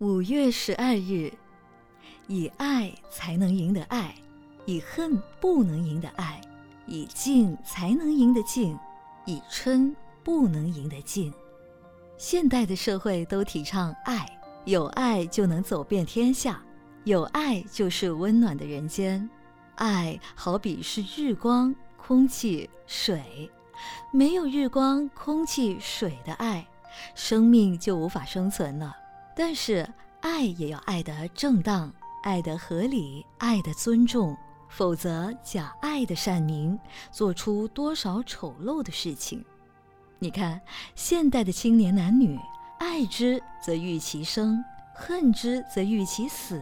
五月十二日，以爱才能赢得爱，以恨不能赢得爱，以静才能赢得静，以春不能赢得静。现代的社会都提倡爱，有爱就能走遍天下，有爱就是温暖的人间。爱好比是日光、空气、水，没有日光、空气、水的爱，生命就无法生存了。但是爱也要爱得正当，爱得合理，爱得尊重，否则假爱的善名，做出多少丑陋的事情。你看，现代的青年男女，爱之则欲其生，恨之则欲其死。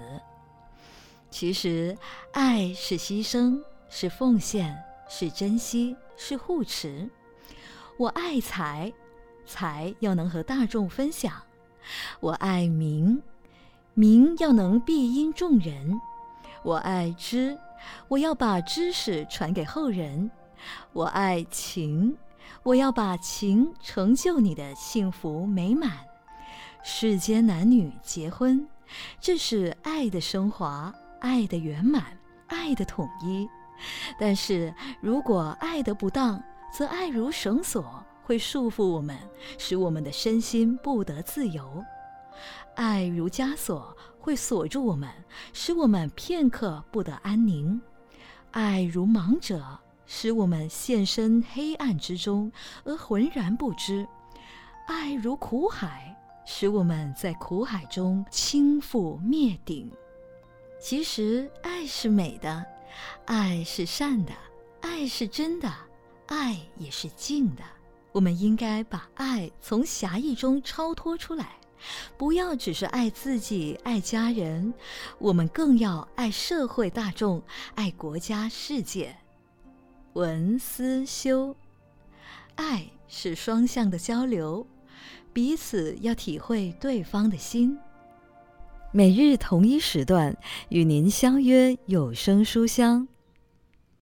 其实，爱是牺牲，是奉献，是珍惜，是护持。我爱财，财要能和大众分享；我爱名，名要能庇荫众人；我爱知，我要把知识传给后人；我爱情，我要把情成就你的幸福美满。世间男女结婚，这是爱的升华。爱的圆满，爱的统一，但是如果爱得不当，则爱如绳索，会束缚我们，使我们的身心不得自由；爱如枷锁，会锁住我们，使我们片刻不得安宁；爱如盲者，使我们陷身黑暗之中而浑然不知；爱如苦海，使我们在苦海中倾覆灭顶。其实，爱是美的，爱是善的，爱是真的，爱也是静的。我们应该把爱从狭义中超脱出来，不要只是爱自己、爱家人，我们更要爱社会大众、爱国家世界。文思修，爱是双向的交流，彼此要体会对方的心。每日同一时段，与您相约有声书香。